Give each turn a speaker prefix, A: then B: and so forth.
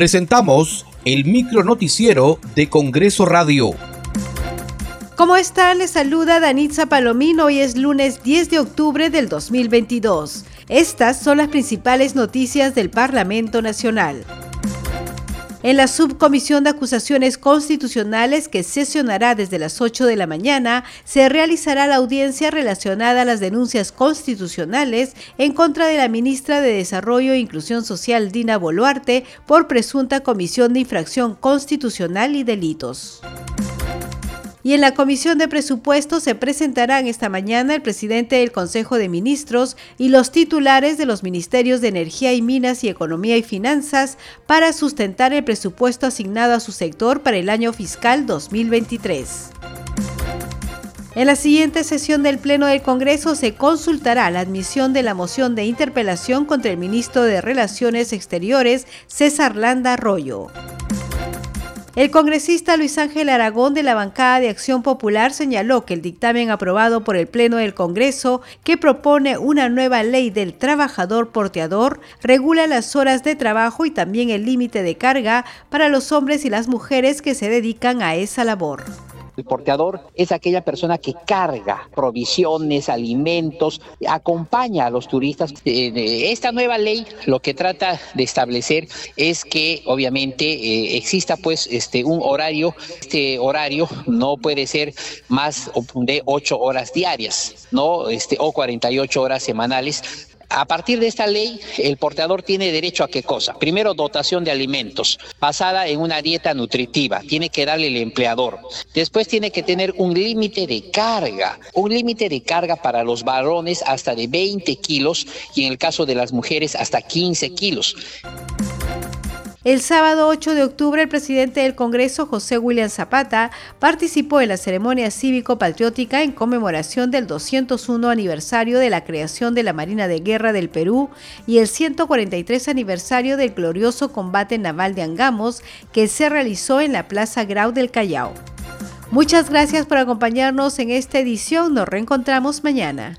A: Presentamos el micro noticiero de Congreso Radio.
B: ¿Cómo están? Les saluda Danitza Palomino. Hoy es lunes 10 de octubre del 2022. Estas son las principales noticias del Parlamento Nacional. En la Subcomisión de Acusaciones Constitucionales que sesionará desde las 8 de la mañana, se realizará la audiencia relacionada a las denuncias constitucionales en contra de la ministra de Desarrollo e Inclusión Social Dina Boluarte por presunta comisión de infracción constitucional y delitos. Y en la Comisión de Presupuestos se presentarán esta mañana el presidente del Consejo de Ministros y los titulares de los Ministerios de Energía y Minas y Economía y Finanzas para sustentar el presupuesto asignado a su sector para el año fiscal 2023. En la siguiente sesión del Pleno del Congreso se consultará la admisión de la moción de interpelación contra el ministro de Relaciones Exteriores, César Landa Arroyo. El congresista Luis Ángel Aragón de la bancada de Acción Popular señaló que el dictamen aprobado por el Pleno del Congreso, que propone una nueva ley del trabajador porteador, regula las horas de trabajo y también el límite de carga para los hombres y las mujeres que se dedican a esa labor.
C: El porteador es aquella persona que carga provisiones, alimentos, acompaña a los turistas. Eh, esta nueva ley lo que trata de establecer es que obviamente eh, exista pues este un horario, este horario no puede ser más de ocho horas diarias, no este o 48 horas semanales a partir de esta ley, el porteador tiene derecho a qué cosa? Primero, dotación de alimentos, basada en una dieta nutritiva, tiene que darle el empleador. Después tiene que tener un límite de carga, un límite de carga para los varones hasta de 20 kilos y en el caso de las mujeres hasta 15 kilos.
B: El sábado 8 de octubre, el presidente del Congreso, José William Zapata, participó en la ceremonia cívico-patriótica en conmemoración del 201 aniversario de la creación de la Marina de Guerra del Perú y el 143 aniversario del glorioso combate naval de Angamos, que se realizó en la Plaza Grau del Callao. Muchas gracias por acompañarnos en esta edición. Nos reencontramos mañana.